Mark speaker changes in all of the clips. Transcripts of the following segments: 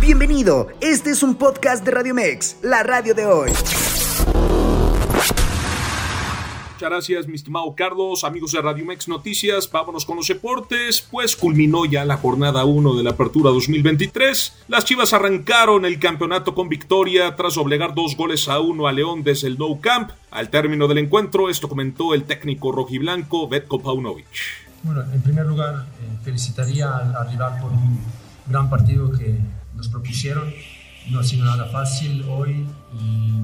Speaker 1: Bienvenido, este es un podcast de Radio Mex, la radio de hoy.
Speaker 2: Muchas gracias, mi estimado Carlos, amigos de Radio Mex Noticias. Vámonos con los deportes, pues culminó ya la jornada 1 de la Apertura 2023. Las Chivas arrancaron el campeonato con victoria tras obligar dos goles a uno a León desde el No Camp. Al término del encuentro, esto comentó el técnico rojiblanco Betko Paunovic.
Speaker 3: Bueno, en primer lugar, eh, felicitaría al, al rival por un gran partido que nos propusieron. No ha sido nada fácil hoy y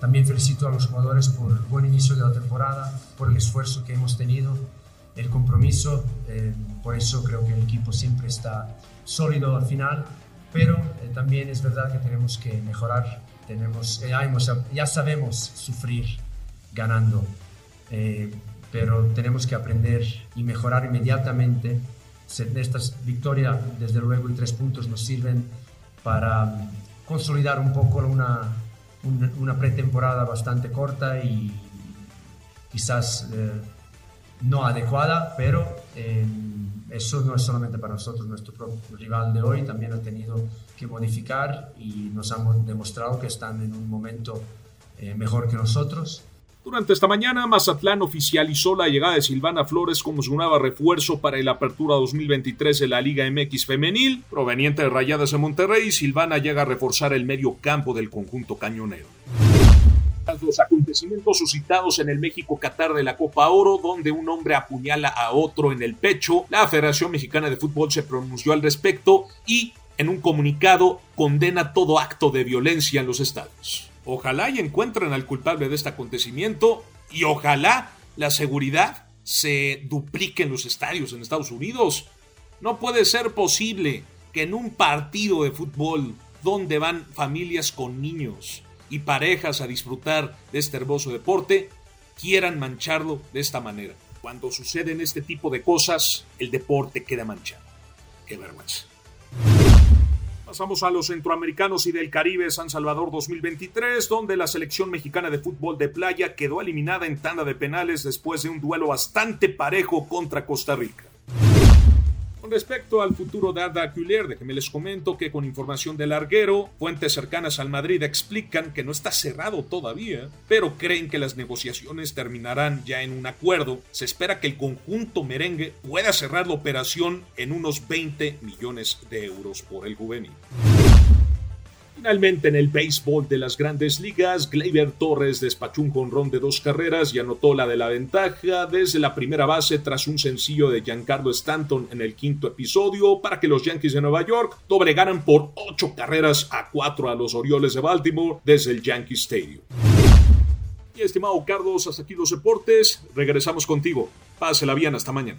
Speaker 3: también felicito a los jugadores por el buen inicio de la temporada, por el esfuerzo que hemos tenido, el compromiso. Eh, por eso creo que el equipo siempre está sólido al final, pero eh, también es verdad que tenemos que mejorar. Tenemos, eh, ya, sabemos sufrir ganando, eh, pero tenemos que aprender y mejorar inmediatamente. Estas victorias, desde luego, y tres puntos nos sirven para consolidar un poco una, una pretemporada bastante corta y quizás eh, no adecuada, pero eh, eso no es solamente para nosotros, nuestro rival de hoy también ha tenido que modificar y nos han demostrado que están en un momento eh, mejor que nosotros.
Speaker 2: Durante esta mañana, Mazatlán oficializó la llegada de Silvana Flores como su nuevo refuerzo para el Apertura 2023 de la Liga MX Femenil. Proveniente de Rayadas de Monterrey, Silvana llega a reforzar el medio campo del conjunto cañonero. Los acontecimientos suscitados en el México-Qatar de la Copa Oro, donde un hombre apuñala a otro en el pecho, la Federación Mexicana de Fútbol se pronunció al respecto y, en un comunicado, condena todo acto de violencia en los estadios. Ojalá y encuentren al culpable de este acontecimiento y ojalá la seguridad se duplique en los estadios en Estados Unidos. No puede ser posible que en un partido de fútbol donde van familias con niños y parejas a disfrutar de este hermoso deporte quieran mancharlo de esta manera. Cuando suceden este tipo de cosas, el deporte queda manchado. Qué vergüenza. Pasamos a los centroamericanos y del Caribe San Salvador 2023, donde la selección mexicana de fútbol de playa quedó eliminada en tanda de penales después de un duelo bastante parejo contra Costa Rica. Con respecto al futuro de Arda Güler, déjenme les comento que con información del larguero, fuentes cercanas al Madrid explican que no está cerrado todavía, pero creen que las negociaciones terminarán ya en un acuerdo. Se espera que el conjunto merengue pueda cerrar la operación en unos 20 millones de euros por el juvenil. Finalmente, en el béisbol de las grandes ligas, Gleyber Torres despachó un jonrón de dos carreras y anotó la de la ventaja desde la primera base tras un sencillo de Giancarlo Stanton en el quinto episodio para que los Yankees de Nueva York doblegaran por ocho carreras a cuatro a los Orioles de Baltimore desde el Yankee Stadium. Y estimado Carlos, hasta aquí los deportes. Regresamos contigo. Pásela bien, hasta mañana.